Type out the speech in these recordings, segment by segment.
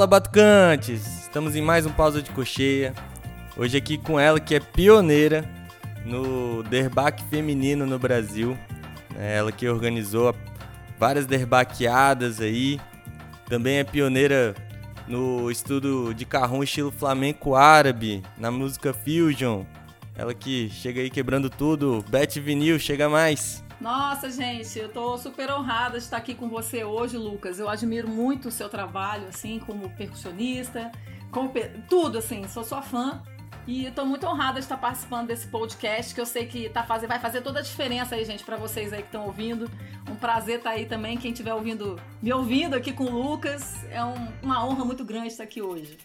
Fala, Batucantes! Estamos em mais um Pausa de Cocheia. Hoje aqui com ela que é pioneira no derbaque feminino no Brasil. É ela que organizou várias derbaqueadas aí. Também é pioneira no estudo de carrão estilo flamenco árabe, na música fusion. Ela que chega aí quebrando tudo. Beth Vinil, chega mais. Nossa, gente, eu tô super honrada de estar aqui com você hoje, Lucas. Eu admiro muito o seu trabalho, assim, como percussionista, como per... tudo, assim, sou sua fã. E estou muito honrada de estar participando desse podcast, que eu sei que tá fazendo, vai fazer toda a diferença aí, gente, para vocês aí que estão ouvindo. Um prazer estar aí também, quem estiver ouvindo, me ouvindo aqui com o Lucas. É um, uma honra muito grande estar aqui hoje.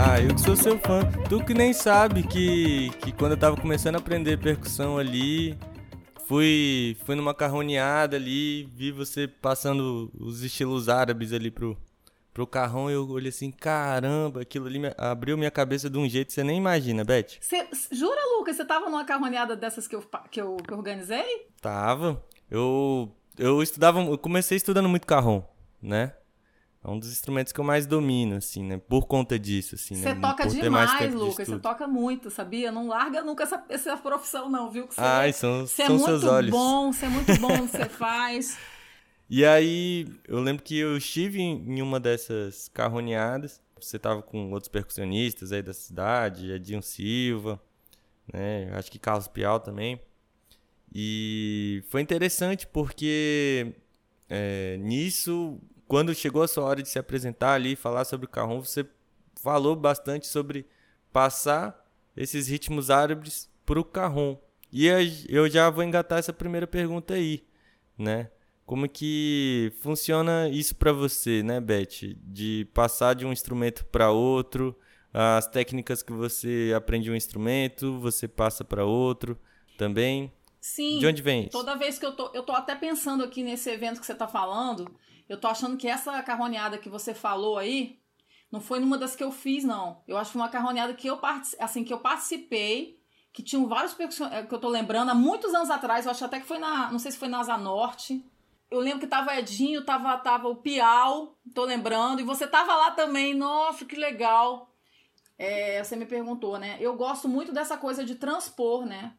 Ah, eu que sou seu fã. Tu que nem sabe que, que quando eu tava começando a aprender percussão ali, fui, fui numa carroneada ali, vi você passando os estilos árabes ali pro, pro carrão e eu olhei assim, caramba, aquilo ali me, abriu minha cabeça de um jeito que você nem imagina, Beth. Cê, jura, Lucas, você tava numa carroneada dessas que eu, que eu, que eu organizei? Tava. Eu, eu estudava, eu comecei estudando muito carrão, né? É um dos instrumentos que eu mais domino, assim, né? Por conta disso, assim, Você né? toca Por demais, mais tempo de Lucas. Você toca muito, sabia? Não larga nunca essa, essa profissão, não, viu? Que você, Ai, são, você é são muito seus olhos. bom, você é muito bom no que você faz. E aí, eu lembro que eu estive em em uma dessas carroneadas. Você tava com outros percussionistas aí da cidade, Edinho Silva, né? Acho que Carlos Pial também. E foi interessante porque é, nisso, quando chegou a sua hora de se apresentar ali, falar sobre o carrom, você falou bastante sobre passar esses ritmos árabes pro carrom. E eu já vou engatar essa primeira pergunta aí, né? Como que funciona isso pra você, né, Beth? De passar de um instrumento para outro, as técnicas que você aprende um instrumento, você passa para outro também. Sim. De onde vem isso? Toda vez que eu tô. Eu tô até pensando aqui nesse evento que você tá falando, eu tô achando que essa carroneada que você falou aí não foi numa das que eu fiz, não. Eu acho que foi uma carroneada que eu, assim, que eu participei, que tinham vários eh, que eu tô lembrando, há muitos anos atrás, eu acho até que foi na. Não sei se foi na Asa Norte. Eu lembro que tava Edinho, tava, tava o Piau, tô lembrando, e você tava lá também, nossa, que legal. É, você me perguntou, né? Eu gosto muito dessa coisa de transpor, né?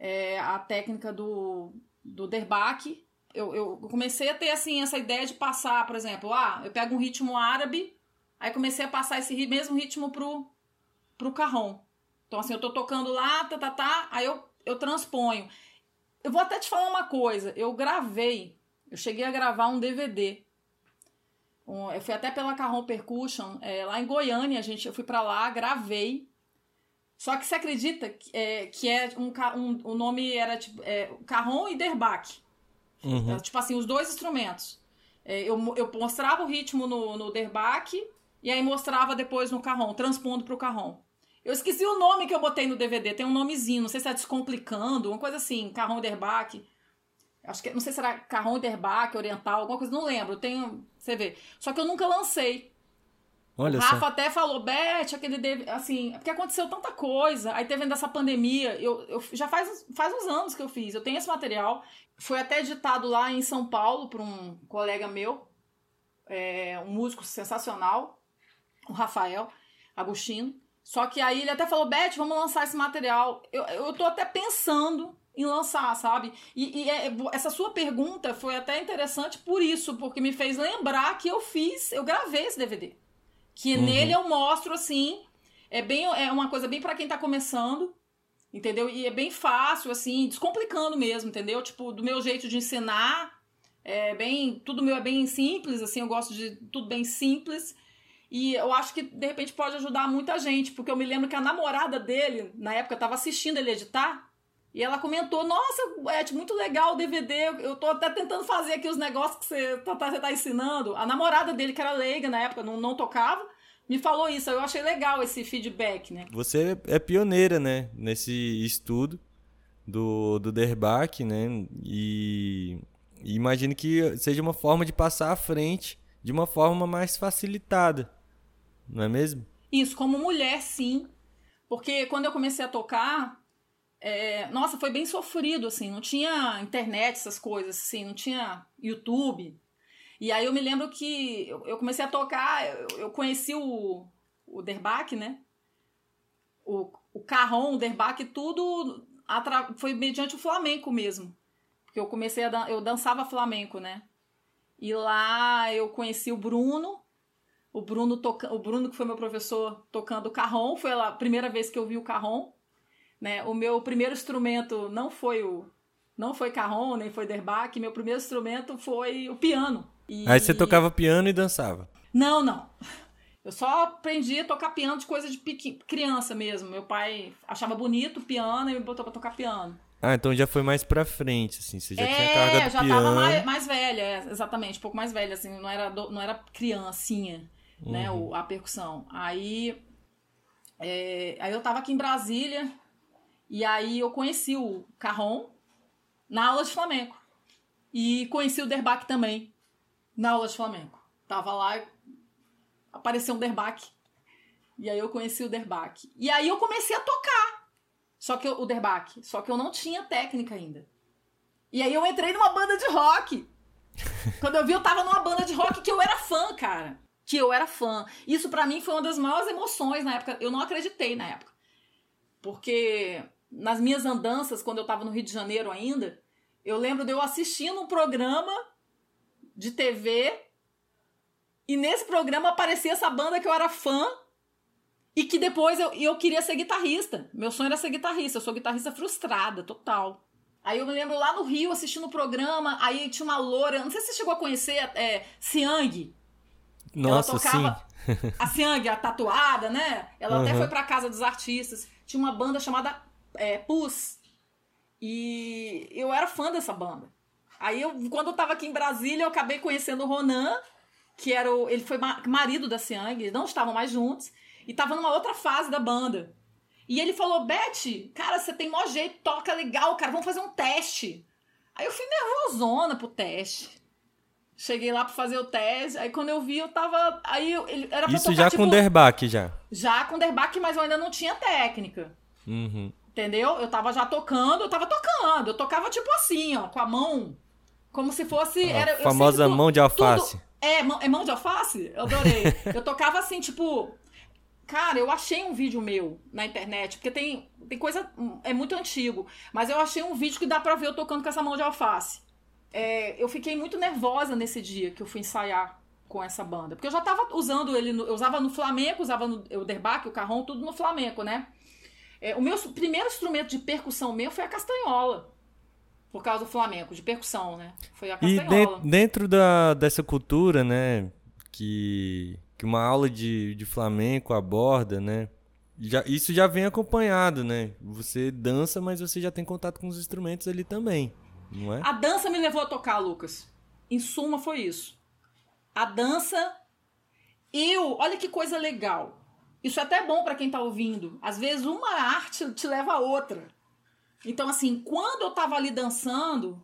é, a técnica do, do derbaque. Eu, eu comecei a ter assim essa ideia de passar, por exemplo, ah, eu pego um ritmo árabe, aí comecei a passar esse mesmo ritmo pro, pro carrom. Então, assim, eu tô tocando lá, tá, tá, tá, aí eu, eu transponho. Eu vou até te falar uma coisa, eu gravei, eu cheguei a gravar um DVD. Um, eu fui até pela Carrom Percussion, é, lá em Goiânia, a gente, eu fui pra lá, gravei. Só que você acredita que é, que é um, um, o nome era tipo é, Carrom e Derbaque. Uhum. Tipo assim, os dois instrumentos. É, eu, eu mostrava o ritmo no, no derbaque e aí mostrava depois no carrom, transpondo pro carrom. Eu esqueci o nome que eu botei no DVD, tem um nomezinho, não sei se é Descomplicando, uma coisa assim, carrom e derbaque. Acho que, não sei se era carrom e derbaque, oriental, alguma coisa, não lembro, tenho, você vê. Só que eu nunca lancei. Olha o Rafa só. até falou, Beth, aquele deve, assim, porque aconteceu tanta coisa. Aí teve essa pandemia, eu, eu já faz, faz uns anos que eu fiz, eu tenho esse material. Foi até editado lá em São Paulo por um colega meu, é, um músico sensacional, o Rafael Agostino. Só que aí ele até falou, Beth, vamos lançar esse material. Eu, eu tô até pensando em lançar, sabe? E, e é- essa sua pergunta foi até interessante por isso, porque me fez lembrar que eu fiz, eu gravei esse DVD. Que Uhum. nele eu mostro assim, é bem é uma coisa bem pra quem tá começando, entendeu? E é bem fácil assim, descomplicando mesmo, entendeu? Tipo, do meu jeito de ensinar, é bem, tudo meu é bem simples, assim, eu gosto de tudo bem simples. E eu acho que de repente pode ajudar muita gente, porque eu me lembro que a namorada dele, na época, tava assistindo ele editar, e ela comentou: Nossa, Ed, muito legal o DVD. Eu- tô até tentando fazer aqui os negócios que você tá, tá- você tá ensinando. A namorada dele, que era leiga na época, não, não tocava, me falou isso. Eu achei legal esse feedback, né? Você é pioneira, né, nesse estudo do, do derbaque, né? E, e imagino que seja uma forma de passar à frente de uma forma mais facilitada, não é mesmo? Isso, como mulher, sim. Porque quando eu comecei a tocar, é, nossa, foi bem sofrido, assim, não tinha internet, essas coisas, assim, não tinha YouTube. E aí eu me lembro que eu, comecei a tocar, eu, conheci o, o Derbach, né? O, o Carron, o Derbach, tudo foi mediante o flamenco mesmo. Porque eu comecei a dan eu dançava flamenco, né? E lá eu conheci o Bruno, o Bruno toca o Bruno que foi meu professor tocando o carrom, foi a primeira vez que eu vi o carrom, né? O meu primeiro instrumento não foi o não foi carrom, nem foi derbaque, meu primeiro instrumento foi o piano. E... Aí você tocava piano e dançava? Não, não. Eu só aprendi a tocar piano de coisa de criança mesmo. Meu pai achava bonito o piano e me botou pra tocar piano. Ah, então já foi mais pra frente, assim, você já é, tinha carga do já piano. tava mais, mais velha, é, exatamente, um pouco mais velha, assim, não era, do, não era criancinha, uhum. né, o, a percussão. Aí, é, aí eu tava aqui em Brasília, e aí eu conheci o Carrom na aula de flamenco. E conheci o Derbac também, na aula de flamenco. Tava lá, apareceu um Derbac. E aí eu conheci o Derbac. E aí eu comecei a tocar. Só que eu, o Derbac. Só que eu não tinha técnica ainda. E aí eu entrei numa banda de rock. Quando eu vi, eu tava numa banda de rock que eu era fã, cara. Que eu era fã. Isso para mim foi uma das maiores emoções na época. Eu não acreditei na época. Porque nas minhas andanças, quando eu tava no Rio de Janeiro ainda, eu lembro de eu assistindo um programa de TV e nesse programa aparecia essa banda que eu era fã e que depois eu, eu queria ser guitarrista. Meu sonho era ser guitarrista. Eu sou guitarrista frustrada, total. Aí eu me lembro lá no Rio assistindo o programa, aí tinha uma loura, não sei se você chegou a conhecer, é, Siang. Nossa, Ela tocava sim. a Siang, a tatuada, né? Ela uhum. até foi pra casa dos artistas. Tinha uma banda chamada é, Pus. E eu era fã dessa banda. Aí eu, quando eu tava aqui em Brasília, eu acabei conhecendo o Ronan, que era o, ele foi marido da Siang, eles não estavam mais juntos, e tava numa outra fase da banda. E ele falou: Beth, cara, você tem mó jeito, toca legal, cara, vamos fazer um teste. Aí eu fui nervosona pro teste. Cheguei lá pra fazer o teste, aí quando eu vi, eu tava. Aí ele era pra Isso tocar, já tipo, com Derbac, já? Já com Derbac, mas eu ainda não tinha técnica. Uhum. Entendeu? Eu tava já tocando, eu tava tocando. Eu tocava tipo assim, ó, com a mão. Como se fosse. A era, famosa tudo, mão de alface. Tudo, é, mão, é mão de alface? Eu adorei. eu tocava assim, tipo. Cara, eu achei um vídeo meu na internet, porque tem, tem coisa. É muito antigo. Mas eu achei um vídeo que dá pra ver eu tocando com essa mão de alface. É, eu fiquei muito nervosa nesse dia que eu fui ensaiar com essa banda. Porque eu já tava usando ele. No, eu usava no flamenco, usava no, o derbaque, o carrão, tudo no flamenco, né? É, o meu primeiro instrumento de percussão meu foi a castanhola. Por causa do flamenco, de percussão, né? Foi a castanhola. E de, dentro da, dessa cultura, né? Que, que uma aula de, de flamenco aborda, né? Já, isso já vem acompanhado, né? Você dança, mas você já tem contato com os instrumentos ali também, não é? A dança me levou a tocar, Lucas. Em suma, foi isso. A dança. Eu, olha que coisa legal. Isso é até bom para quem tá ouvindo. Às vezes uma arte te leva a outra. Então, assim, quando eu tava ali dançando,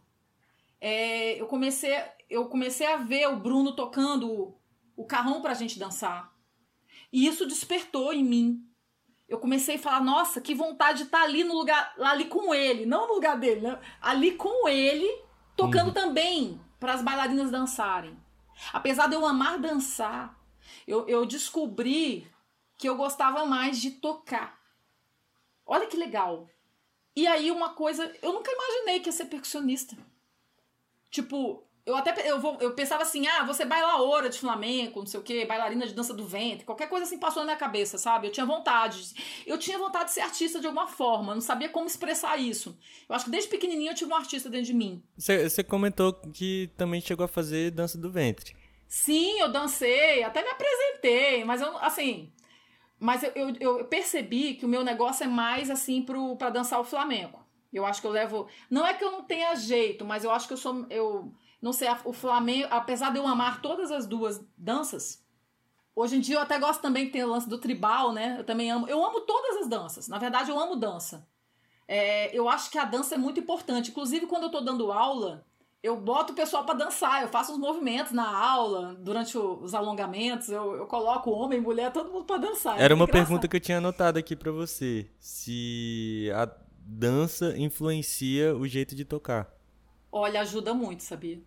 é, eu, comecei, eu comecei a ver o Bruno tocando o carrão pra gente dançar. E isso despertou em mim. Eu comecei a falar, nossa, que vontade de estar tá ali no lugar, ali com ele, não no lugar dele, né? Ali com ele, tocando uhum. também para as bailarinas dançarem. Apesar de eu amar dançar, eu, eu descobri que eu gostava mais de tocar. Olha que legal. E aí uma coisa, eu nunca imaginei que ia ser percussionista. Tipo, eu até eu, vou, eu pensava assim, ah, você bailaora de flamenco, não sei o quê, bailarina de dança do ventre, qualquer coisa assim passou na minha cabeça, sabe? Eu tinha vontade. Eu tinha vontade de ser artista de alguma forma, não sabia como expressar isso. Eu acho que desde pequenininho eu tive um artista dentro de mim. Você comentou que também chegou a fazer dança do ventre. Sim, eu dancei, até me apresentei, mas eu, assim, mas eu, eu, eu, percebi que o meu negócio é mais assim pro, pra dançar o flamenco. Eu acho que eu levo. Não é que eu não tenha jeito, mas eu acho que eu sou. Eu não sei, o flamenco, apesar de eu amar todas as duas danças, hoje em dia eu até gosto também que tem o lance do tribal, né? Eu também amo. Eu amo todas as danças. Na verdade, eu amo dança. É, eu acho que a dança é muito importante. Inclusive, quando eu tô dando aula, eu boto o pessoal para dançar, eu faço uns movimentos na aula, durante os alongamentos, eu, eu coloco homem, mulher, todo mundo para dançar. Era é uma engraçado. pergunta que eu tinha anotado aqui para você. Se a dança influencia o jeito de tocar. Olha, ajuda muito, sabia?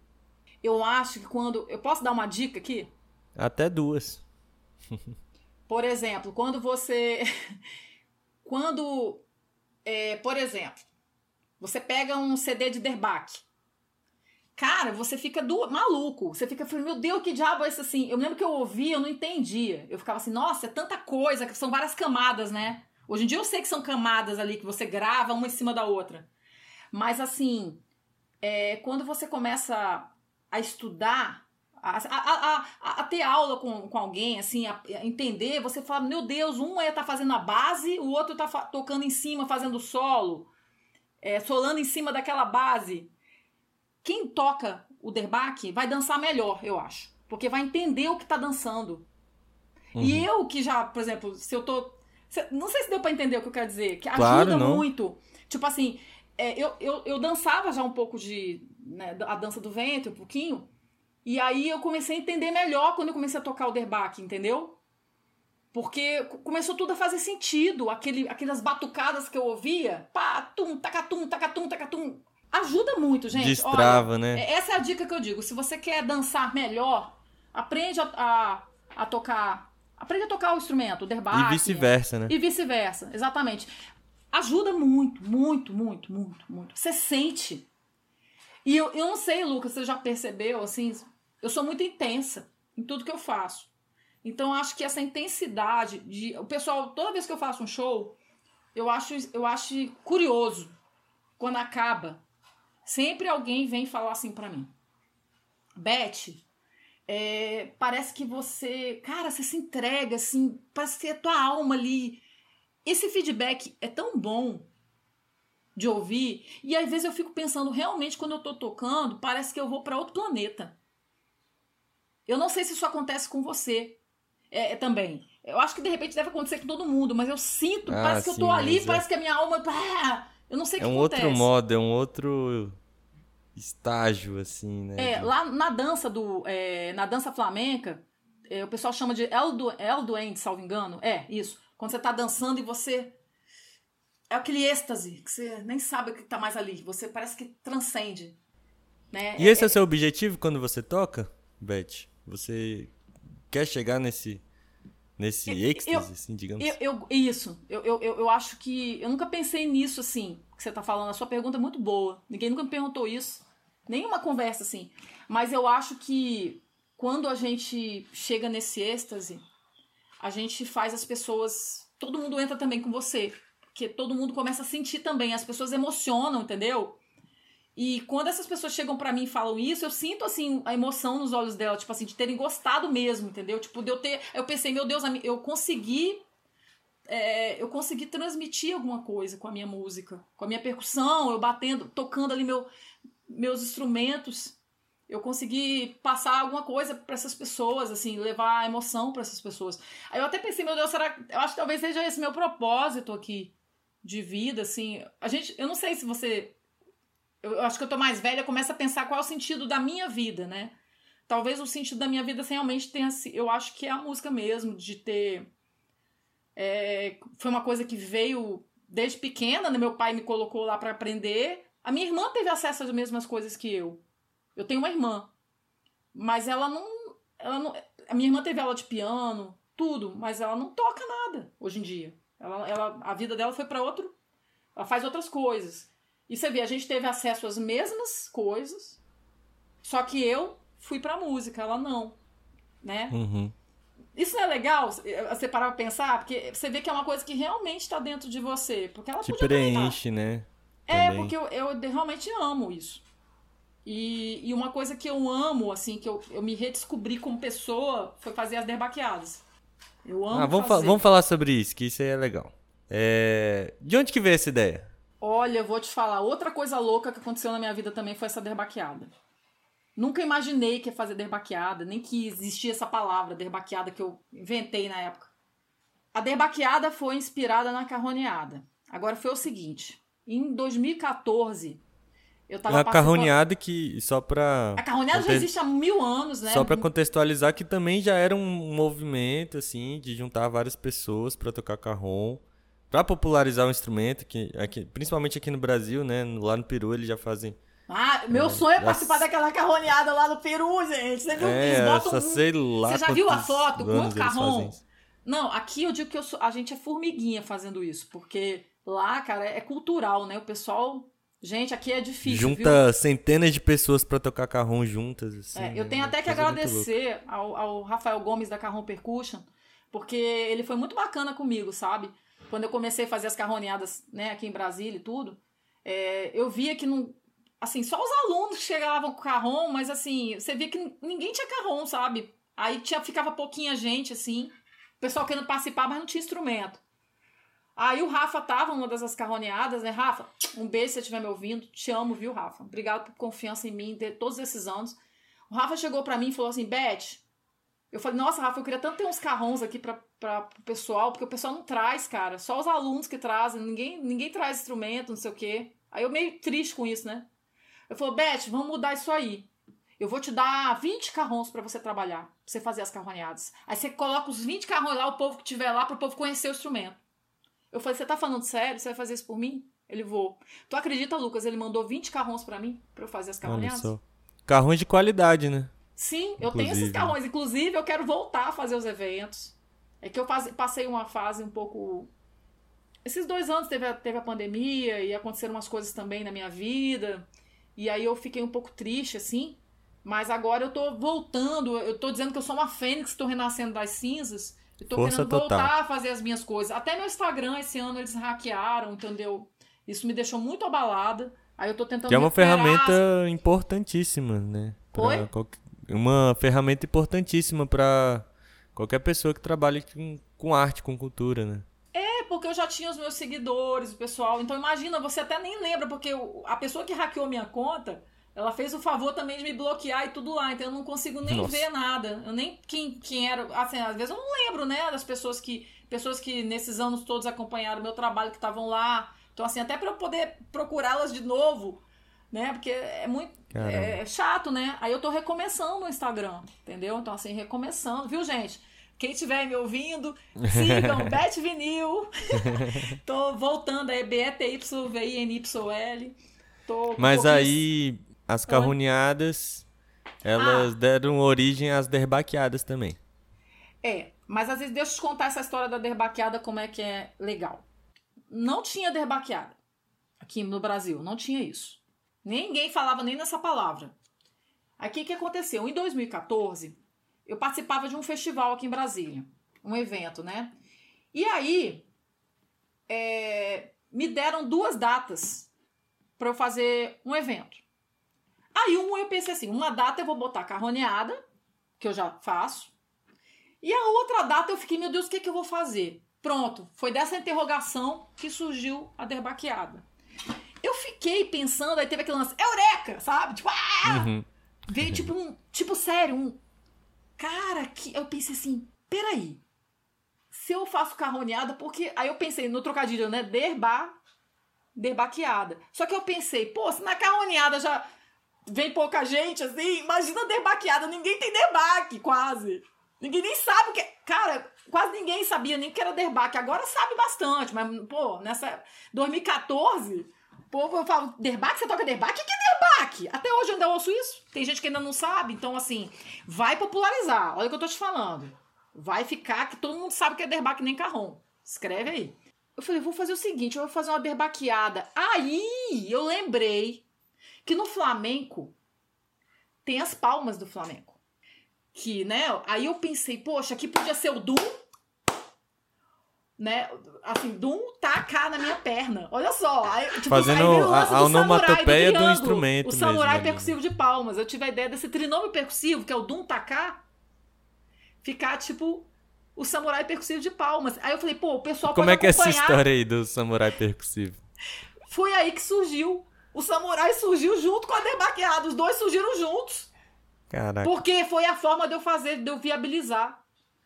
Eu acho que quando. Eu posso dar uma dica aqui? Até duas. Por exemplo, quando você. quando. É, por exemplo, você pega um CD de Derbach. Cara, você fica do... maluco. Você fica falando, meu Deus, que diabo é isso assim? Eu lembro que eu ouvia, eu não entendia. Eu ficava assim, nossa, é tanta coisa, são várias camadas, né? Hoje em dia eu sei que são camadas ali que você grava uma em cima da outra. Mas assim, é, quando você começa a estudar, a, a, a, a, ter aula com, com alguém, assim, a, entender, você fala, meu Deus, um é tá fazendo a base, o outro tá tocando em cima, fazendo solo, é, solando em cima daquela base quem toca o derbaque vai dançar melhor, eu acho. Porque vai entender o que tá dançando. Uhum. E eu que já, por exemplo, se eu tô. Não sei se deu pra entender o que eu quero dizer. Que claro, ajuda não. muito. Tipo assim, é, eu, eu, eu dançava já um pouco de. Né, a dança do vento, um pouquinho. E aí eu comecei a entender melhor quando eu comecei a tocar o derbaque, entendeu? Porque começou tudo a fazer sentido. Aquele, aquelas batucadas que eu ouvia. Pá, tum, tacatum, tacatum, tacatum. Ajuda muito, gente. Destrava, Olha, né? É, essa é a dica que eu digo. Se você quer dançar melhor, aprende a, a, a tocar. Aprende a tocar o instrumento, o derbaque. E vice-versa, né? E vice-versa, exatamente. Ajuda muito, muito, muito, muito, muito. Você sente. E eu, eu não sei, Lucas, você já percebeu, assim, eu sou muito intensa em tudo que eu faço. Então, acho que essa intensidade de. O pessoal, toda vez que eu faço um show, eu acho, eu acho curioso quando acaba Sempre alguém vem falar assim para mim. Beth, é, parece que você, cara, você se entrega assim, parece que é tua alma ali. Esse feedback é tão bom de ouvir e às vezes eu fico pensando realmente quando eu tô tocando, parece que eu vou para outro planeta. Eu não sei se isso acontece com você é, é, também. Eu acho que de repente deve acontecer com todo mundo, mas eu sinto, ah, parece que eu tô ali, é. parece que a minha alma. eu não sei o é que um acontece. outro modo, é um outro estágio, assim, né? É, de... lá na dança do. É, na dança flamenca, é, o pessoal chama de El, du, El Duende, salvo engano. É, isso. Quando você tá dançando e você. É aquele êxtase, que você nem sabe o que tá mais ali. Você parece que transcende. Né? E esse é, é o seu objetivo quando você toca, Beth? Você quer chegar nesse. Nesse êxtase, eu, assim, digamos? Eu, eu, isso. Eu, eu, eu acho que. Eu nunca pensei nisso, assim, que você tá falando. A sua pergunta é muito boa. Ninguém nunca me perguntou isso nenhuma conversa assim. Mas eu acho que quando a gente chega nesse êxtase, a gente faz as pessoas. Todo mundo entra também com você. Porque todo mundo começa a sentir também. As pessoas emocionam, entendeu? E quando essas pessoas chegam para mim e falam isso, eu sinto assim a emoção nos olhos dela, tipo assim, de terem gostado mesmo, entendeu? Tipo, de eu ter. Eu pensei, meu Deus, eu consegui. É, eu consegui transmitir alguma coisa com a minha música, com a minha percussão, eu batendo, tocando ali meu, meus instrumentos, eu consegui passar alguma coisa para essas pessoas, assim, levar emoção para essas pessoas. Aí eu até pensei, meu Deus, será eu acho que talvez seja esse meu propósito aqui de vida, assim. A gente, eu não sei se você eu acho que eu tô mais velha, começa a pensar qual é o sentido da minha vida, né? Talvez o sentido da minha vida realmente tenha eu acho que é a música mesmo, de ter é, foi uma coisa que veio desde pequena, né? meu pai me colocou lá para aprender a minha irmã teve acesso às mesmas coisas que eu. Eu tenho uma irmã. Mas ela não. Ela não a minha irmã teve aula de piano, tudo, mas ela não toca nada hoje em dia. Ela, ela, a vida dela foi para outro. Ela faz outras coisas. E você vê, a gente teve acesso às mesmas coisas, só que eu fui pra música, ela não. Né? Uhum. Isso não é legal você parar pra pensar? Porque você vê que é uma coisa que realmente está dentro de você. Porque ela Te preenche, né? É, também. porque eu, eu realmente amo isso. E, e uma coisa que eu amo, assim, que eu, eu me redescobri como pessoa, foi fazer as derbaqueadas. Eu amo ah, vamos fazer. Fa vamos falar sobre isso, que isso aí é legal. É... De onde que veio essa ideia? Olha, eu vou te falar, outra coisa louca que aconteceu na minha vida também foi essa derbaqueada. Nunca imaginei que ia fazer derbaqueada, nem que existia essa palavra, derbaqueada, que eu inventei na época. A derbaqueada foi inspirada na carroneada. Agora foi o seguinte, em 2014, eu tava A carroneada que, só pra... A carroneada já existe há mil anos, né? Só pra contextualizar que também já era um movimento, assim, de juntar várias pessoas para tocar carrom. Para popularizar o instrumento, que aqui, principalmente aqui no Brasil, né? Lá no Peru eles já fazem. Ah, meu é, sonho é participar já... daquela carroneada lá no Peru, gente. Você viu? É, botam um... sei lá Você já viu a foto? Quanto carrão? Não, aqui eu digo que eu sou... a gente é formiguinha fazendo isso, porque lá, cara, é cultural, né? O pessoal Gente, aqui é difícil. Junta viu? centenas de pessoas para tocar carrom juntas. Assim, é, eu tenho até que agradecer ao, ao, Rafael Gomes da Carrom Percussion, porque ele foi muito bacana comigo, sabe? Quando eu comecei a fazer as carroneadas né, aqui em Brasília e tudo, é, eu via que não. Assim, só os alunos chegavam com carrom, mas assim, você via que ninguém tinha carrom, sabe? Aí tinha, ficava pouquinha gente, assim, o pessoal querendo participar, mas não tinha instrumento. Aí o Rafa tava numa dessas carroneadas, né? Rafa, um beijo se você estiver me ouvindo. Te amo, viu, Rafa? Obrigado por confiança em mim todos esses anos. O Rafa chegou para mim e falou assim: Beth, eu falei, nossa, Rafa, eu queria tanto ter uns carrões aqui para o pessoal, porque o pessoal não traz, cara. Só os alunos que trazem, ninguém, ninguém traz instrumento, não sei o quê. Aí eu meio triste com isso, né? Eu falei, Beth, vamos mudar isso aí. Eu vou te dar 20 carrões para você trabalhar, pra você fazer as carroneadas. Aí você coloca os 20 carrões lá, o povo que tiver lá, pro povo conhecer o instrumento. Eu falei, você tá falando sério? Você vai fazer isso por mim? Ele vou. Tu acredita, Lucas? Ele mandou 20 carrões para mim, para eu fazer as carronhadas. Carrões de qualidade, né? Sim, eu tenho esses carrões. Inclusive, eu quero voltar a fazer os eventos. É que eu passei uma fase um pouco. Esses dois anos teve a, teve a pandemia e aconteceram umas coisas também na minha vida. E aí eu fiquei um pouco triste, assim. Mas agora eu tô voltando. Eu tô dizendo que eu sou uma fênix, tô renascendo das cinzas. Eu tô Força querendo total. voltar a fazer as minhas coisas. Até meu Instagram esse ano eles hackearam, entendeu? Isso me deixou muito abalada. Aí eu tô tentando. Que é uma ferramenta importantíssima, né? Oi? Qualquer... Uma ferramenta importantíssima para qualquer pessoa que trabalhe com, com arte, com cultura, né? É, porque eu já tinha os meus seguidores, o pessoal. Então imagina, você até nem lembra, porque a pessoa que hackeou minha conta ela fez o favor também de me bloquear e tudo lá, então eu não consigo nem Nossa. ver nada. Eu nem quem, quem era. Assim, às vezes eu não lembro, né, das pessoas que. Pessoas que nesses anos todos acompanharam meu trabalho, que estavam lá. Então, assim, até para eu poder procurá-las de novo, né? Porque é muito. É, é, chato, né? Aí eu tô recomeçando no Instagram, entendeu? Então, assim, recomeçando, viu, gente? Quem estiver me ouvindo, sigam Beth Vinil. tô voltando aí, B-E-T-Y-V-I-N-Y-L. Mas aí, as carroneadas, elas ah. deram origem às derbaqueadas também. É, mas às vezes deixa eu te contar essa história da derbaqueada, como é que é legal. Não tinha derbaqueada aqui no Brasil, não tinha isso. Ninguém falava nem nessa palavra. O que, aconteceu? Em 2014, eu participava de um festival aqui em Brasília, um evento, né? E aí, é, me deram duas datas para eu fazer um evento. Aí um eu pensei assim, uma data eu vou botar carroneada, que eu já faço. E a outra data eu fiquei, meu Deus, o que, é que eu vou fazer? Pronto, foi dessa interrogação que surgiu a derbaqueada. Eu fiquei pensando, aí teve aquele lance, eureka, sabe? Tipo, ah! Uhum. Veio tipo um, tipo sério, um cara que eu pensei assim, peraí. Se eu faço carroneada, porque aí eu pensei no trocadilho, né? Derba, derbaqueada. Só que eu pensei, pô, se na carroneada já vem pouca gente, assim, imagina debaqueada, ninguém tem debaque, quase. Ninguém nem sabe o que. Cara, quase ninguém sabia nem que era derbaque. Agora sabe bastante, mas, pô, nessa. 2014, povo fala, derbaque? Você toca derbaque? O que é derbaque? Até hoje eu ainda ouço isso. Tem gente que ainda não sabe. Então, assim, vai popularizar. Olha o que eu tô te falando. Vai ficar que todo mundo sabe que é derbaque nem carrom. Escreve aí. Eu falei, vou fazer o seguinte, eu vou fazer uma derbaqueada. Aí eu lembrei que no flamenco tem as palmas do flamenco. Que, né? Aí eu pensei, poxa, aqui podia ser o Dum, né? Assim, Dum tacar na minha perna. Olha só. Aí, tipo, Fazendo aí a, a onomatopeia do, do, instrumento. O samurai mesmo, percussivo de palmas. Eu tive a ideia desse trinômio percussivo, que é o Dum tacar, ficar tipo o samurai percussivo de palmas. Aí eu falei, pô, o pessoal Como é que é essa história aí do samurai percussivo? Foi aí que surgiu o samurai surgiu junto com a debaqueada. Os dois surgiram juntos. Caraca. Porque foi a forma de eu fazer, de eu viabilizar.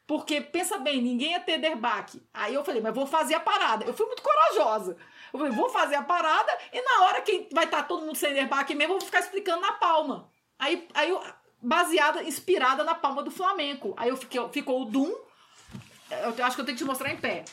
Porque, pensa bem, ninguém ia ter derbaque. Aí eu falei, mas vou fazer a parada. Eu fui muito corajosa. Eu falei, vou fazer a parada e na hora que vai estar tá todo mundo sem derbaque mesmo, eu vou ficar explicando na palma. Aí, aí eu, baseada, inspirada na palma do Flamengo. Aí eu fiquei, ficou o Doom. Eu acho que eu tenho que te mostrar em pé.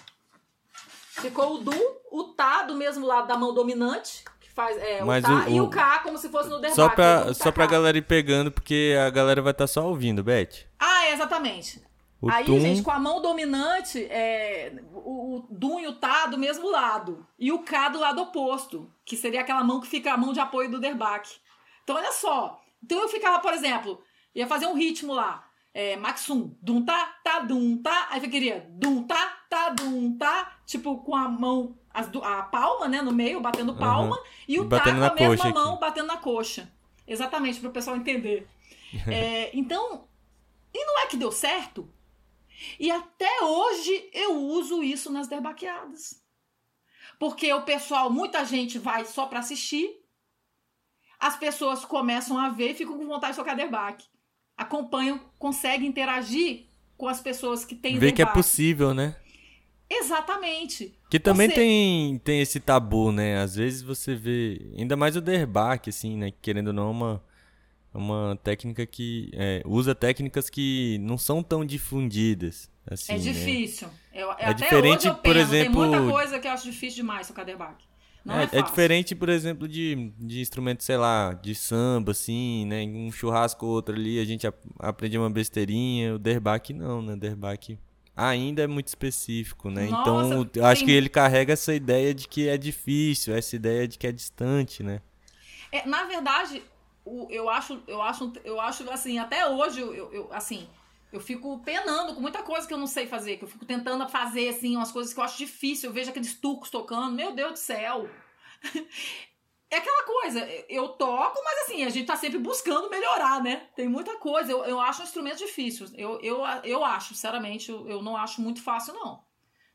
Ficou o dum, o tá do mesmo lado da mão dominante, que faz é, Mas o tá, o- e o- cá como se fosse no derbaque. Só pra, dum, só pra galera ir pegando, porque a galera vai estar só ouvindo, Beth. Ah, é, exatamente. O Aí, tum, gente, com a mão dominante, é, o, o dum e o tá do mesmo lado. E o cá do lado oposto, que seria aquela mão que fica a mão de apoio do derbaque. Então, olha só. Então, eu ficava, por exemplo, ia fazer um ritmo lá. É, Maxum, dum tá, tá, dum tá. Aí eu queria dum tá, tá, dum tá. Tipo, com a mão, as du- a palma, né, no meio, batendo palma. E o tá com a mesma aqui. mão, batendo na coxa. Exatamente, para o pessoal entender. É, então, e não é que deu certo? E até hoje eu uso isso nas derbaqueadas. Porque o pessoal, muita gente vai só para assistir, as pessoas começam a ver e ficam com vontade de tocar derbaque. Acompanham, conseguem interagir com as pessoas que têm Vê que é derbaque. possível, né? Exatamente. Que também Você- tem, tem esse tabu, né? Às vezes você vê, ainda mais o derbaque, assim, né? Querendo ou não, é uma, uma técnica que é, usa técnicas que não são tão difundidas. Assim, É né? difícil. Eu, É até diferente, eu por penso, exemplo- Tem muita coisa que eu acho difícil demais. Não é, É, é diferente, por exemplo, de, de instrumento, sei lá, de samba, assim, né? Um churrasco ou outro ali, a gente ap- aprende uma besteirinha. O derbaque não, né? O derbaque ainda é muito específico, né? Nossa, então, eu acho tem- que ele carrega essa ideia de que é difícil, essa ideia de que é distante, né? É, na verdade, o- eu acho, eu acho, eu acho assim, até hoje, eu, eu- assim, eu fico penando com muita coisa que eu não sei fazer, que eu fico tentando fazer, assim, umas coisas que eu acho difícil. Eu vejo aqueles turcos tocando, meu Deus do céu. É aquela coisa, eu toco, mas assim, a gente tá sempre buscando melhorar, né? Tem muita coisa. Eu, eu acho um instrumento difícil. Eu, eu, eu acho, sinceramente, eu, eu não acho muito fácil, não.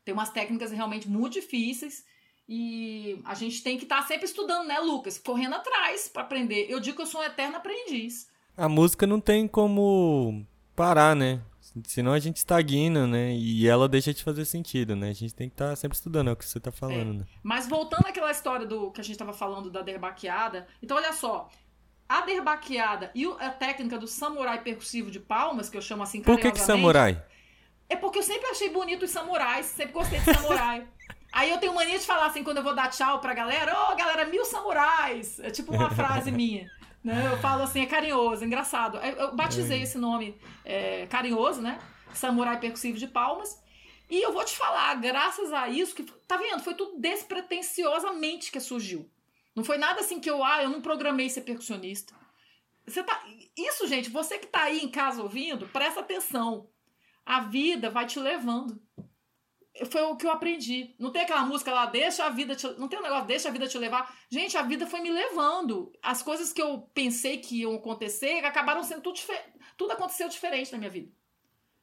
Tem umas técnicas realmente muito difíceis. E a gente tem que estar sempre estudando, né, Lucas? Correndo atrás para aprender. Eu digo que eu sou um eterno aprendiz. A música não tem como parar, né? Senão a gente estagna, né? E ela deixa de fazer sentido, né? A gente tem que estar sempre estudando, é o que você tá falando, né? Mas voltando àquela história do que a gente estava falando da derbaqueada. Então, olha só. A derbaqueada e a técnica do samurai percussivo de palmas, que eu chamo assim Por que que samurai? É porque eu sempre achei bonito os samurais, sempre gostei de samurai. Aí eu tenho mania de falar assim, quando eu vou dar tchau pra galera, ô galera, mil samurais! É tipo uma frase minha. Né? Eu falo assim, é carinhoso, engraçado. Eu, eu batizei esse nome é, carinhoso, né? Samurai percussivo de palmas. E eu vou te falar, graças a isso, que tá vendo? Foi tudo despretensiosamente que surgiu. Não foi nada assim que eu, ah, eu não programei ser percussionista. Você tá, isso, gente, você que tá aí em casa ouvindo, presta atenção. A vida vai te levando. Foi o que eu aprendi. Não tem aquela música lá, deixa a vida te... Não tem um negócio, deixa a vida te levar. Gente, a vida foi me levando. As coisas que eu pensei que iam acontecer acabaram sendo tudo diferente. Tudo aconteceu diferente na minha vida.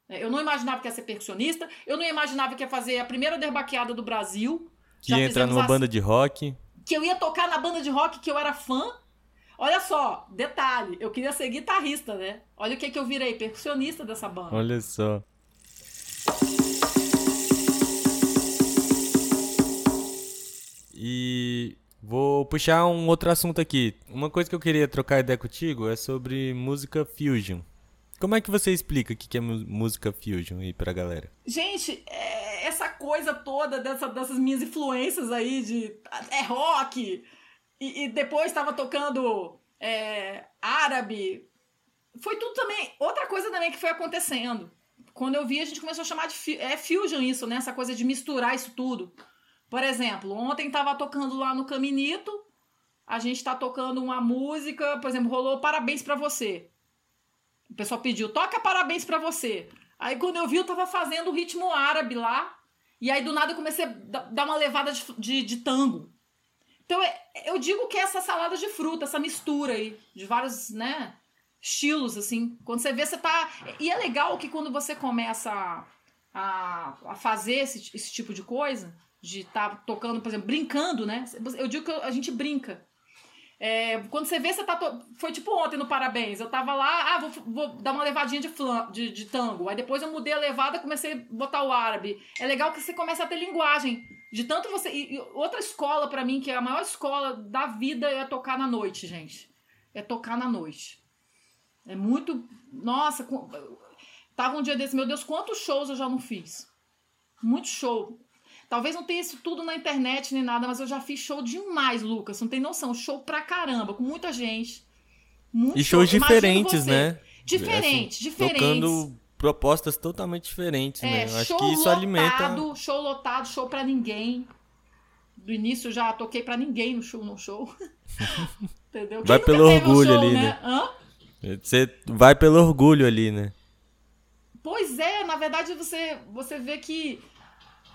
É, Eu não imaginava que ia ser percussionista. Eu não imaginava que ia fazer a primeira derbaqueada do Brasil. Que Já ia entrar numa as- banda de rock. Que eu ia tocar na banda de rock que eu era fã. Olha só, detalhe, eu queria ser guitarrista, né? Olha o que, que eu virei, percussionista dessa banda. Olha só. E vou puxar um outro assunto aqui. Uma coisa que eu queria trocar ideia contigo é sobre música fusion. Como é que você explica o que é música fusion aí pra galera? Gente, é, essa coisa toda dessa- dessas minhas influências aí de. É rock! E, e depois estava tocando é, árabe. Foi tudo também. Outra coisa também que foi acontecendo. Quando eu vi, a gente começou a chamar de é, fusion isso, né? Essa coisa de misturar isso tudo. Por exemplo, ontem tava tocando lá no Caminito. A gente tá tocando uma música, por exemplo, rolou Parabéns pra você. O pessoal pediu, toca parabéns pra você. Aí quando eu vi, eu tava fazendo o ritmo árabe lá. E aí do nada eu comecei a da- dar uma levada de, de, de tango. Então é- eu digo que é essa salada de fruta, essa mistura aí, de vários, né, estilos, assim. Quando você vê, você tá. E é legal que quando você começa a, a, a fazer esse, esse tipo de coisa, de estar tá tocando, por exemplo, brincando, né? Eu digo que a gente brinca. É, quando você vê, você tá. To... Foi tipo ontem no Parabéns. Eu tava lá, ah, vou, vou dar uma levadinha de, flan... de, de tango. Aí depois eu mudei a levada comecei a botar o árabe. É legal que você começa a ter linguagem. De tanto você. E, e outra escola pra mim, que é a maior escola da vida, é tocar na noite, gente. É tocar na noite. É muito. Nossa, com- tava um dia desse, meu Deus, quantos shows eu já não fiz? Muito show. Talvez não tenha isso tudo na internet nem nada, mas eu já fiz show demais, Lucas. Não tem noção. Show pra caramba, com muita gente. Muito e shows show. diferentes, né? Diferentes, assim, diferentes. Tocando propostas totalmente diferentes, é, né? Eu acho que isso lotado, alimenta. Show lotado, show pra ninguém. Do início já toquei pra ninguém no show. No show. Entendeu? Vai pelo orgulho show, ali, né? né? Você vai pelo orgulho ali, né? Pois é, na verdade você, você vê que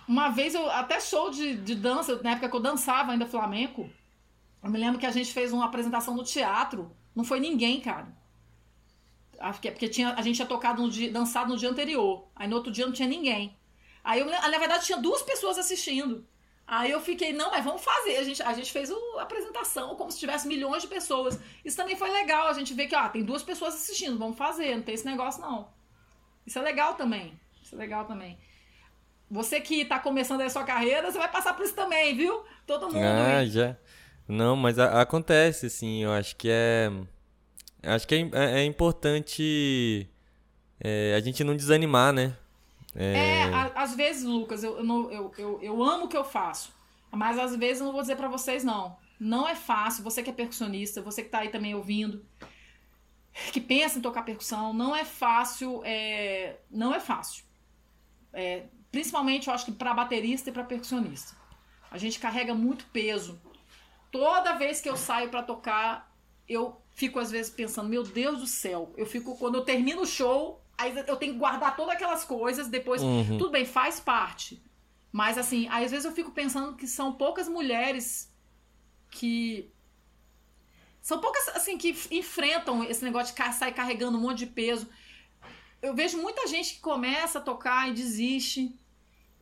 uma vez eu até show de, de dança, na época que eu dançava ainda flamenco, eu me lembro que a gente fez uma apresentação no teatro, não foi ninguém, cara. Porque, porque tinha, a gente tinha tocado no dia, dançado no dia anterior. Aí no outro dia não tinha ninguém. Aí eu, na verdade tinha duas pessoas assistindo. Aí eu fiquei, não, mas vamos fazer. A gente, a gente fez a apresentação como se tivesse milhões de pessoas. Isso também foi legal. A gente vê que, ó, tem duas pessoas assistindo, vamos fazer, não tem esse negócio, não. Isso é legal também. Isso é legal também. Você que está começando a sua carreira, você vai passar por isso também, viu? Todo mundo. Ah, já. Não, mas a, acontece, assim. Eu acho que é. Acho que é, é, é importante é, a gente não desanimar, né? É, é às vezes, Lucas, eu, eu, eu, eu, amo o que eu faço. Mas às vezes eu não vou dizer para vocês, não. Não é fácil. Você que é percussionista, você que tá aí também ouvindo, que pensa em tocar percussão, não é fácil. É, não é fácil. É, Principalmente, eu acho que para baterista e para percussionista. A gente carrega muito peso. Toda vez que eu saio para tocar, eu fico às vezes pensando, meu Deus do céu. Eu fico quando eu termino o show, aí eu tenho que guardar todas aquelas coisas, depois uhum. tudo bem, faz parte. Mas assim, às vezes eu fico pensando que são poucas mulheres que são poucas assim que enfrentam esse negócio de sair carregando um monte de peso eu vejo muita gente que começa a tocar e desiste.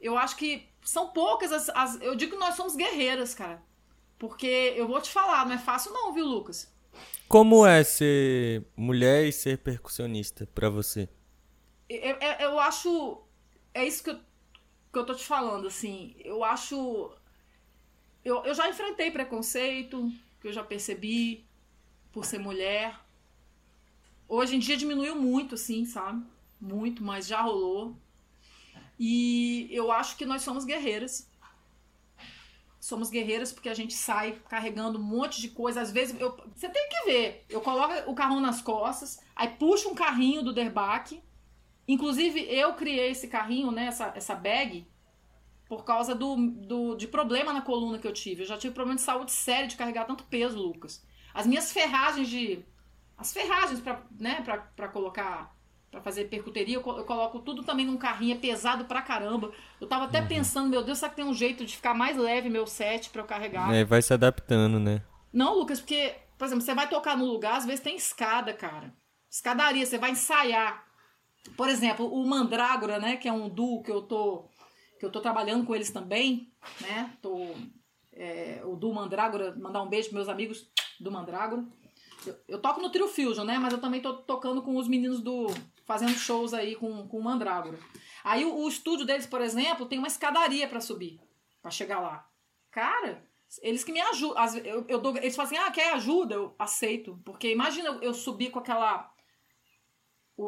Eu acho que são poucas as, as, Eu digo que nós somos guerreiras, cara. Porque eu vou te falar, não é fácil, não, viu, Lucas? Como é ser mulher e ser percussionista para você? Eu, eu, eu, acho. É isso que eu, que eu tô te falando, assim. Eu acho. Eu, eu já enfrentei preconceito, que eu já percebi por ser mulher. Hoje em dia diminuiu muito, assim, sabe? Muito, mas já rolou. E eu acho que nós somos guerreiras. Somos guerreiras porque a gente sai carregando um monte de coisa. Às vezes, eu, você tem que ver. Eu coloco o carrão nas costas, aí puxo um carrinho do Derbac. Inclusive, eu criei esse carrinho, né, essa, essa bag, por causa do, do, de problema na coluna que eu tive. Eu já tive problema de saúde sério de carregar tanto peso, Lucas. As minhas ferragens de as ferragens para né, pra, pra colocar para fazer percuteria, eu, eu, coloco tudo também num carrinho, é pesado pra caramba. Eu tava até uhum. pensando, meu Deus, será que tem um jeito de ficar mais leve meu set para eu carregar? É, vai se adaptando, né? Não, Lucas, porque, por exemplo, você vai tocar no lugar, às vezes tem escada, cara. Escadaria, você vai ensaiar. Por exemplo, o Mandrágora, né, que é um duo que eu tô que eu tô trabalhando com eles também, né? Tô é, o duo Mandrágora, mandar um beijo pros meus amigos do Mandrágora. Eu, toco no Trio Fusion, né? Mas eu também tô tocando com os meninos do. fazendo shows aí com, com o Mandrágora. Aí o, o estúdio deles, por exemplo, tem uma escadaria para subir, para chegar lá. Cara, eles que me ajudam. Eu, eu dou, eles falam assim: ah, quer ajuda? Eu aceito. Porque imagina eu, eu subir com aquela.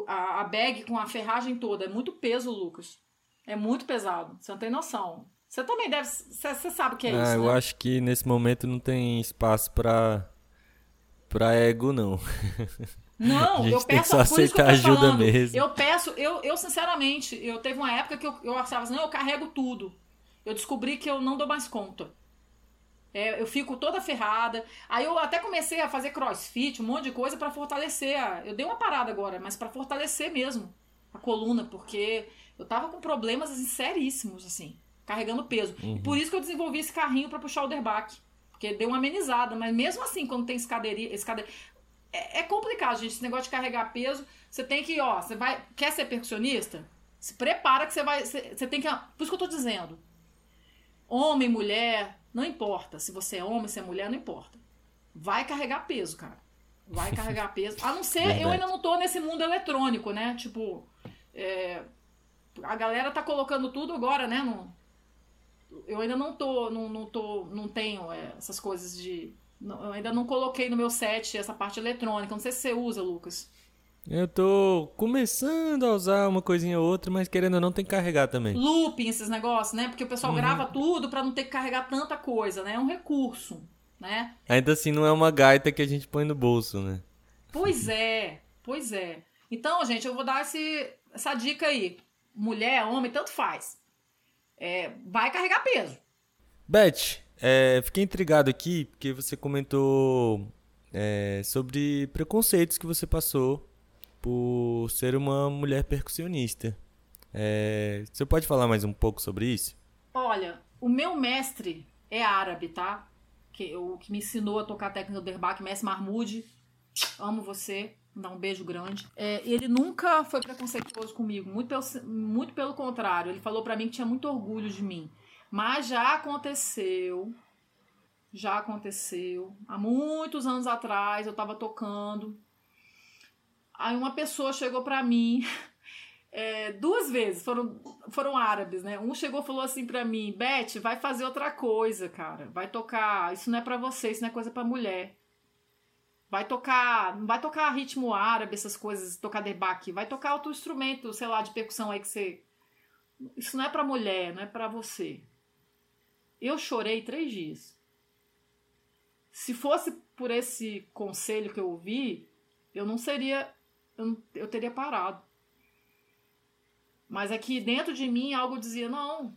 A, a bag com a ferragem toda. É muito peso, Lucas. É muito pesado. Você não tem noção. Você também deve. Você, sabe o que é ah, isso. Eu né? acho que nesse momento não tem espaço para pra ego, não. Não, eu peço só aceitar ajuda falando. mesmo. Eu peço, eu, eu sinceramente, eu teve uma época que eu, eu achava assim, não, eu carrego tudo. Eu descobri que eu não dou mais conta. É, eu fico toda ferrada. Aí eu até comecei a fazer crossfit, um monte de coisa para fortalecer. A, eu dei uma parada agora, mas para fortalecer mesmo a coluna, porque eu tava com problemas assim, seríssimos, assim, carregando peso. Uhum. E por isso que eu desenvolvi esse carrinho para puxar o derbaque. Porque deu uma amenizada, mas mesmo assim, quando tem escaderia, escaderia é, é, complicado, gente. Esse negócio de carregar peso, você tem que, ó, você vai. Quer ser percussionista? Se prepara que você vai. Você, você tem que. Por isso que eu tô dizendo. Homem, mulher, não importa. Se você é homem, se é mulher, não importa. Vai carregar peso, cara. Vai carregar peso. A não ser, Verdade. eu ainda não tô nesse mundo eletrônico, né? Tipo, é, a galera tá colocando tudo agora, né? No, eu ainda não tô, não, não tô, não tenho é, essas coisas de. Não, eu ainda não coloquei no meu set essa parte eletrônica. Não sei se você usa, Lucas. Eu tô começando a usar uma coisinha ou outra, mas querendo ou não tem que carregar também. Looping, esses negócios, né? Porque o pessoal uhum. grava tudo para não ter que carregar tanta coisa, né? É um recurso, né? Ainda assim, não é uma gaita que a gente põe no bolso, né? Pois é, pois é. Então, gente, eu vou dar esse, essa dica aí. Mulher, homem, tanto faz. É, vai carregar peso. Beth, é, fiquei intrigado aqui porque você comentou é, sobre preconceitos que você passou por ser uma mulher percussionista. É, você pode falar mais um pouco sobre isso? Olha, o meu mestre é árabe, tá? Que, o que me ensinou a tocar a técnica do derbaque, mestre Mahmoud. Amo você, dá um beijo grande. É, ele nunca foi preconceituoso comigo, muito pelo, muito pelo contrário. Ele falou para mim que tinha muito orgulho de mim. Mas já aconteceu, já aconteceu. Há muitos anos atrás eu tava tocando Aí uma pessoa chegou para mim é, duas vezes, foram, foram árabes, né? Um chegou e falou assim para mim: Beth, vai fazer outra coisa, cara. Vai tocar. Isso não é para você, isso não é coisa para mulher. Vai tocar. Não vai tocar ritmo árabe, essas coisas, tocar debaque. Vai tocar outro instrumento, sei lá, de percussão aí que você. Isso não é para mulher, não é para você. Eu chorei três dias. Se fosse por esse conselho que eu ouvi, eu não seria eu, eu teria parado. Mas aqui dentro de mim algo dizia: não,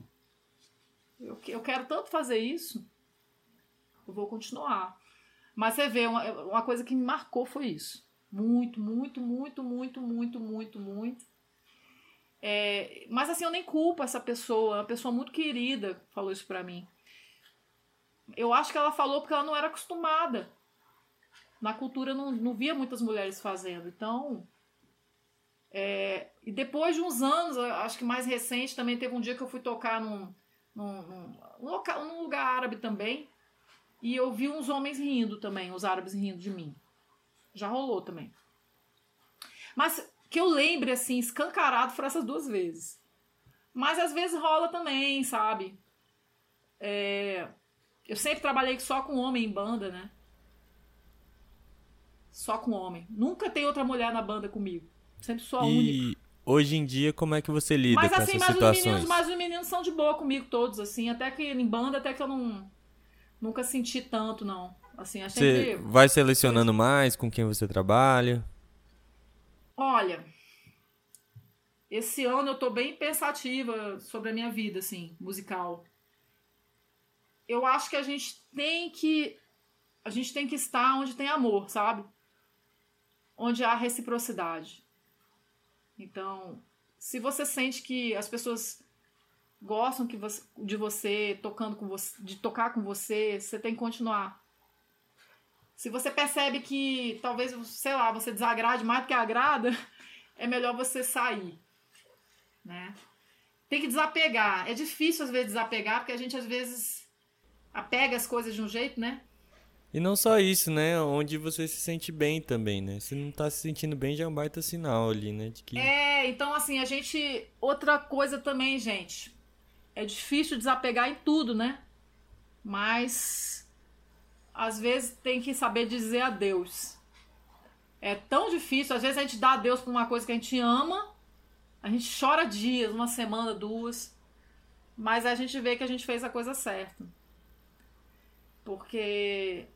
eu, eu quero tanto fazer isso, eu vou continuar. Mas você vê, uma, uma coisa que me marcou foi isso. Muito, muito, muito, muito, muito, muito, muito. É, mas assim, eu nem culpo essa pessoa, uma pessoa muito querida falou isso pra mim. Eu acho que ela falou porque ela não era acostumada. Na cultura não, não via muitas mulheres fazendo. Então, é, e depois de uns anos, acho que mais recente, também teve um dia que eu fui tocar num, num, num, local, num lugar árabe também. E eu vi uns homens rindo também, os árabes rindo de mim. Já rolou também. Mas que eu lembre, assim, escancarado foram essas duas vezes. Mas às vezes rola também, sabe? É, eu sempre trabalhei só com homem em banda, né? Só com homem. Nunca tem outra mulher na banda comigo. Sempre sou a e única. Hoje em dia, como é que você lida mas, com assim, essas mas situações? Os meninos, mas os meninos são de boa comigo todos, assim. Até que em banda, até que eu não... Nunca senti tanto, não. Assim, você vai selecionando mais com quem você trabalha? Olha, esse ano eu tô bem pensativa sobre a minha vida, assim, musical. Eu acho que a gente tem que a gente tem que estar onde tem amor, sabe? Onde há reciprocidade. Então, se você sente que as pessoas gostam que você, de você tocando com você, de tocar com você, você tem que continuar. Se você percebe que talvez, sei lá, você desagrade mais do que agrada, é melhor você sair, né? Tem que desapegar. É difícil às vezes desapegar, porque a gente às vezes apega as coisas de um jeito, né? E não só isso, né? Onde você se sente bem também, né? Se não tá se sentindo bem, já é um baita sinal ali, né? De que... É, então assim, a gente. Outra coisa também, gente. É difícil desapegar em tudo, né? Mas. Às vezes tem que saber dizer adeus. É tão difícil. Às vezes a gente dá adeus pra uma coisa que a gente ama. A gente chora dias, uma semana, duas. Mas a gente vê que a gente fez a coisa certa. Porque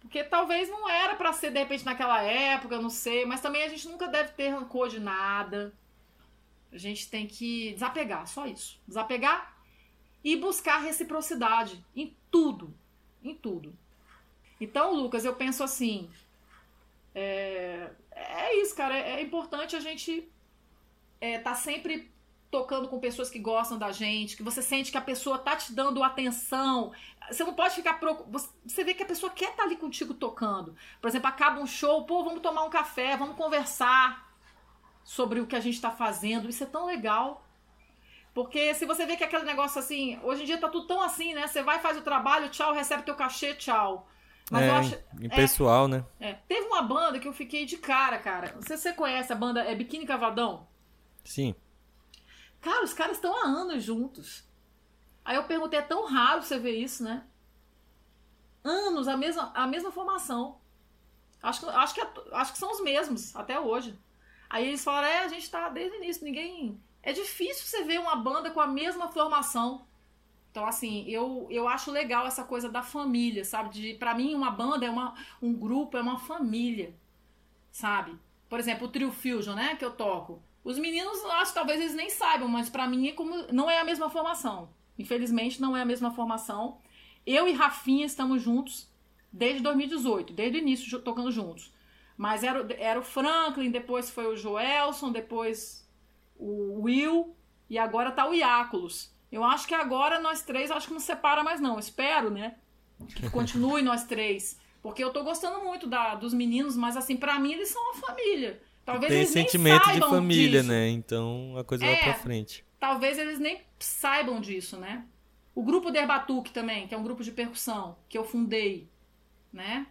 porque talvez não era para ser de repente naquela época, não sei, mas também a gente nunca deve ter rancor de nada. A gente tem que desapegar, só isso. Desapegar e buscar reciprocidade em tudo, em tudo. Então, Lucas, eu penso assim, é, é isso, cara. É, é importante a gente é, tá sempre tocando com pessoas que gostam da gente, que você sente que a pessoa tá te dando atenção. Você não pode ficar você vê que a pessoa quer estar tá ali contigo tocando. Por exemplo, acaba um show, pô, vamos tomar um café, vamos conversar sobre o que a gente está fazendo. Isso é tão legal. Porque se você vê que aquele negócio assim, hoje em dia tá tudo tão assim, né? Você vai, faz o trabalho, tchau, recebe teu cachê, tchau. Mas é, eu acho. Impessoal, é, né? É. Teve uma banda que eu fiquei de cara, cara. Não sei se você conhece a banda, é Biquíni Cavadão? Sim. Cara, os caras estão há anos juntos. Aí eu perguntei, é tão raro você ver isso, né? Anos, a mesma, a mesma formação. Acho, acho, que, acho que são os mesmos, até hoje. Aí eles falaram, é, a gente tá desde o início, ninguém... É difícil você ver uma banda com a mesma formação. Então, assim, eu, eu acho legal essa coisa da família, sabe? De, pra mim, uma banda é uma, um grupo, é uma família, sabe? Por exemplo, o Trio Fusion, né, que eu toco. Os meninos, acho que talvez eles nem saibam, mas para mim é como, não é a mesma formação. Infelizmente, não é a mesma formação. Eu e Rafinha estamos juntos desde 2018, desde o início tocando juntos. Mas era, era o Franklin, depois foi o Joelson, depois o Will e agora tá o Iáculos. Eu acho que agora nós três, acho que não separa mais não. Espero, né? Que continue nós três. Porque eu tô gostando muito da, dos meninos, mas assim, para mim eles são uma família. Talvez Tem eles sentimento nem de saibam família, disso. né? Então a coisa É. vai pra frente. Talvez eles nem saibam disso, né? O grupo Derbatuque também, que é um grupo de percussão que eu fundei, né?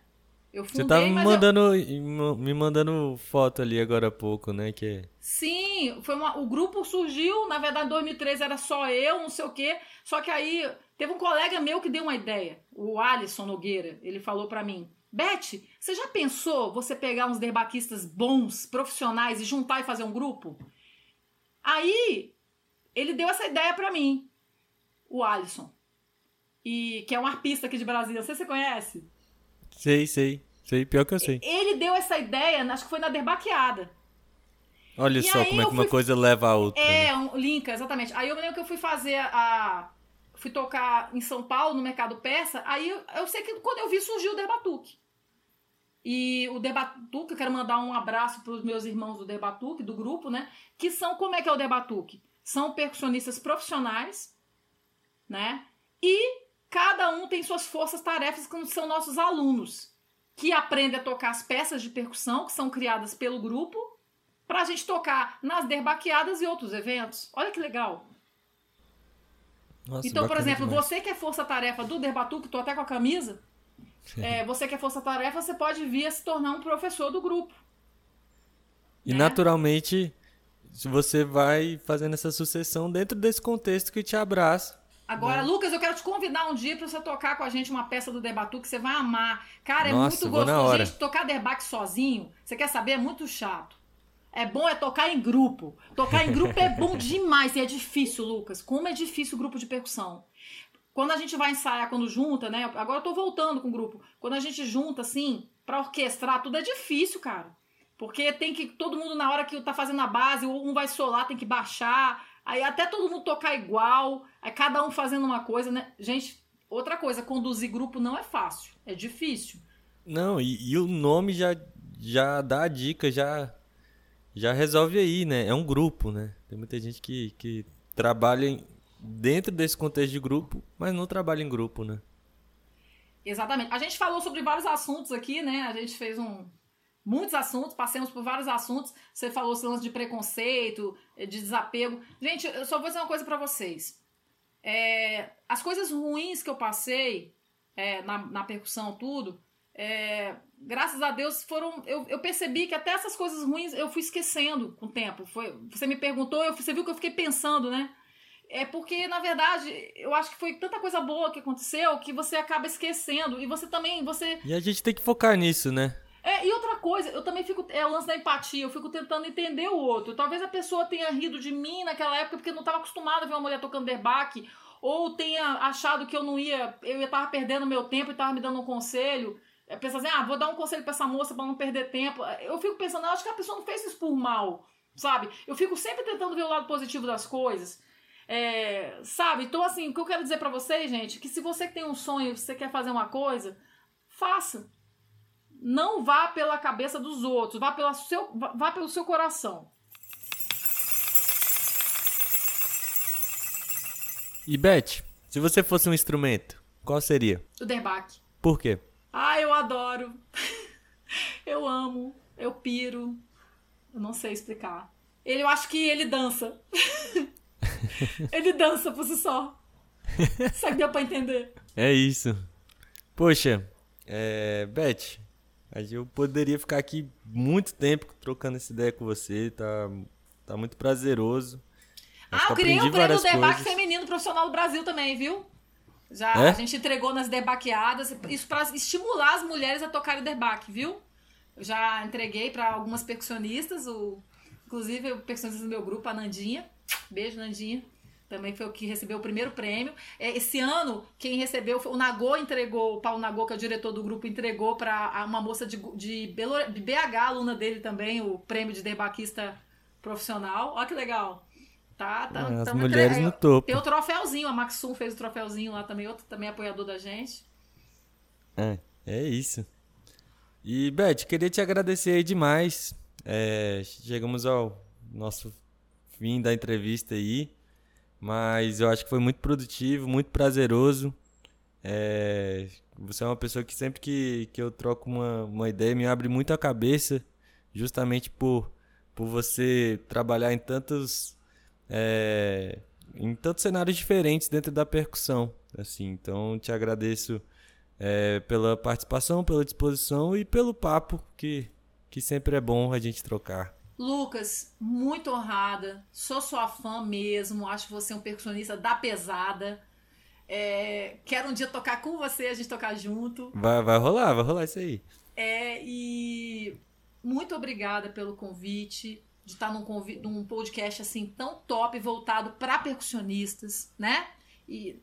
Eu fundei, Você tava me mas eu- mandando, me mandando foto ali agora há pouco, né? Que Sim, foi uma, o grupo surgiu, na verdade, em 2013 era só eu, não sei o quê. Só que aí teve um colega meu que deu uma ideia, o Alisson Nogueira. Ele falou pra mim: Beth, você já pensou você pegar uns derbaquistas bons, profissionais e juntar e fazer um grupo? Aí ele deu essa ideia pra mim, o Alisson. E que é um arpista aqui de Brasília, não sei se você conhece. Sei, sei. Sei, pior que eu sei. Ele deu essa ideia, acho que foi na derbaqueada. Olha E só como é que uma fui- coisa leva a outra. né? É, um, Linka, exatamente. Aí eu me lembro que eu fui fazer a. Fui tocar em São Paulo, no Mercado Persa. Aí eu, eu sei que quando eu vi surgiu o Derbatuque. E o Derbatuque, eu quero mandar um abraço para os meus irmãos do Derbatuque, do grupo, né? Que são, como é que é o Derbatuque? São percussionistas profissionais, né? E cada um tem suas forças-tarefas, que são nossos alunos, que aprendem a tocar as peças de percussão, que são criadas pelo grupo, pra gente tocar nas derbaqueadas e outros eventos. Olha que legal. Nossa, então, por exemplo, demais. você que é força-tarefa do Derbatuque, tô até com a camisa, é, você que é força-tarefa, você pode vir a se tornar um professor do grupo. E né? naturalmente, se você vai fazendo essa sucessão dentro desse contexto que te abraça. Agora, Lucas, eu quero te convidar um dia pra você tocar com a gente uma peça do Debatu que você vai amar. Cara, é Nossa, muito vou na gostoso. Gente, tocar derbaque sozinho, você quer saber? É muito chato. É bom é tocar em grupo. Tocar em grupo é bom demais e é difícil, Lucas. Como é difícil o grupo de percussão. Quando a gente vai ensaiar, quando junta, né? Agora eu tô voltando com o grupo. Quando a gente junta, assim, pra orquestrar, tudo é difícil, cara. Porque tem que. Todo mundo, na hora que tá fazendo a base, um vai solar, tem que baixar. Aí até todo mundo tocar igual. Aí cada um fazendo uma coisa, né? Gente, outra coisa, conduzir grupo não é fácil. É difícil. Não, e, e o nome já, já dá a dica, já, já resolve aí, né? É um grupo, né? Tem muita gente que, que trabalha em- dentro desse contexto de grupo, mas não trabalha em grupo, né? Exatamente. A gente falou sobre vários assuntos aqui, né? A gente fez um. Muitos assuntos, passamos por vários assuntos. Você falou esse lance de preconceito, de desapego. Gente, eu só vou dizer uma coisa pra vocês. É, as coisas ruins que eu passei é, na, na percussão, tudo, é, graças a Deus foram. Eu, eu percebi que até essas coisas ruins eu fui esquecendo com o tempo. Foi, você me perguntou, eu, você viu que eu fiquei pensando, né? É porque, na verdade, eu acho que foi tanta coisa boa que aconteceu que você acaba esquecendo. E você também, você. E a gente tem que focar nisso, né? É, e outra coisa, eu também fico. É o lance da empatia, eu fico tentando entender o outro. Talvez a pessoa tenha rido de mim naquela época porque não estava acostumada a ver uma mulher tocando derbaque. Ou tenha achado que eu não ia. Eu estar perdendo meu tempo e estava me dando um conselho. É, Pensa assim, ah, vou dar um conselho pra essa moça pra não perder tempo. Eu fico pensando, acho que a pessoa não fez isso por mal, sabe? Eu fico sempre tentando ver o lado positivo das coisas. É, sabe? Então, assim, o que eu quero dizer pra vocês, gente, que se você tem um sonho, se você quer fazer uma coisa, faça. Não vá pela cabeça dos outros, vá, pela seu, vá- pelo seu coração. E Beth, se você fosse um instrumento, qual seria? O derbaque. Por quê? Ah, eu adoro. eu amo. Eu piro. Eu não sei explicar. Ele, eu acho que ele dança. ele dança por si só. Será que deu pra entender? É isso. Poxa, é, Beth, eu poderia ficar aqui muito tempo trocando essa ideia com você, tá, tá muito prazeroso. Acho ah, eu criei o prêmio Debaque. Feminino Profissional do Brasil também, viu? Já É? a gente entregou nas debaqueadas. Isso pra estimular as mulheres a tocarem debaque, viu? já entreguei para algumas percussionistas, o, inclusive o percussionista do meu grupo, a Nandinha. Beijo, Nandinha. Também foi o que recebeu o primeiro prêmio. É, esse ano, quem recebeu foi o Nagô entregou, o Paulo Nagô, que é o diretor do grupo, entregou para uma moça de, de, BH, aluna dele também, o prêmio de debaquista profissional. Olha que legal. Tá, tá, é, as mulheres entre... no topo. Tem o troféuzinho, a Maxum fez o troféuzinho lá também, outro também apoiador da gente. É, é isso. E, Beth, queria te agradecer aí demais. É, chegamos ao nosso fim da entrevista aí, mas eu acho que foi muito produtivo, muito prazeroso. É, você é uma pessoa que sempre que, que eu troco uma, uma ideia me abre muito a cabeça, justamente por, por você trabalhar em tantos é, em tantos cenários diferentes dentro da percussão. Assim, então te agradeço é, pela participação, pela disposição e pelo papo que, que sempre é bom a gente trocar. Lucas, muito honrada. Sou sua fã mesmo. Acho você um percussionista da pesada. É, quero um dia tocar com você, a gente tocar junto. Vai, vai rolar, vai rolar isso aí. É, e muito obrigada pelo convite de estar num, num podcast assim tão top, voltado para percussionistas, né? E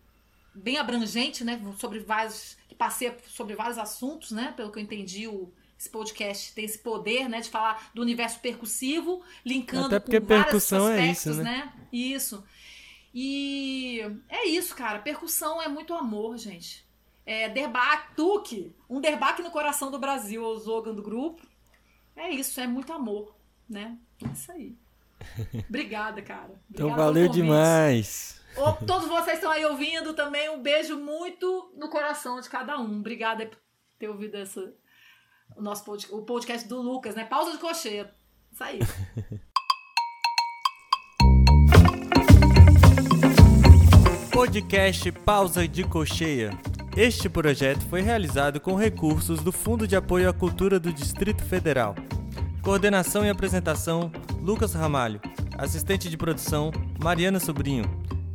bem abrangente, né? Sobre vários. que passei sobre vários assuntos, né? Pelo que eu entendi, o, esse podcast tem esse poder, né? De falar do universo percussivo, linkando Até porque com percussão aspectos, é isso, né? né? Isso. E é isso, cara. Percussão é muito amor, gente. É Derbach, Tuque, um Derbach no coração do Brasil, o slogan do grupo. É isso, é muito amor, né? É isso aí. Obrigada, cara. Então Obrigada então valeu demais. Todos vocês estão aí ouvindo também. Um beijo muito no coração de cada um. Obrigada por ter ouvido essa, o nosso podcast, o podcast do Lucas, né? Pausa de cocheia. Isso aí. podcast Pausa de Cocheia. Este projeto foi realizado com recursos do Fundo de Apoio à Cultura do Distrito Federal. Coordenação e apresentação: Lucas Ramalho. Assistente de produção: Mariana Sobrinho.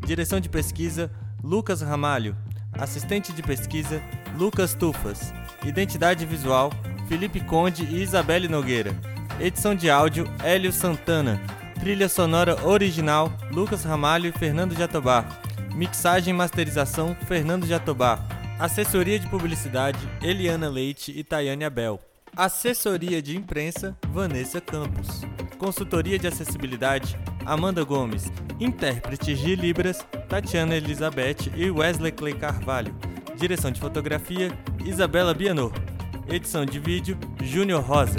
Direção de pesquisa: Lucas Ramalho. Assistente de pesquisa: Lucas Tufas. Identidade visual: Felipe Conde e Isabelle Nogueira. Edição de áudio: Hélio Santana. Trilha sonora original: Lucas Ramalho e Fernando Jatobá. Mixagem e masterização: Fernando Jatobá. Assessoria de publicidade: Eliana Leite e Tayane Abel. Assessoria de Imprensa, Vanessa Campos. Consultoria de Acessibilidade, Amanda Gomes. Intérpretes de Libras, Tatiana Elizabeth e Wesley Clay Carvalho. Direção de Fotografia, Isabela Bianor. Edição de vídeo, Júnior Rosa.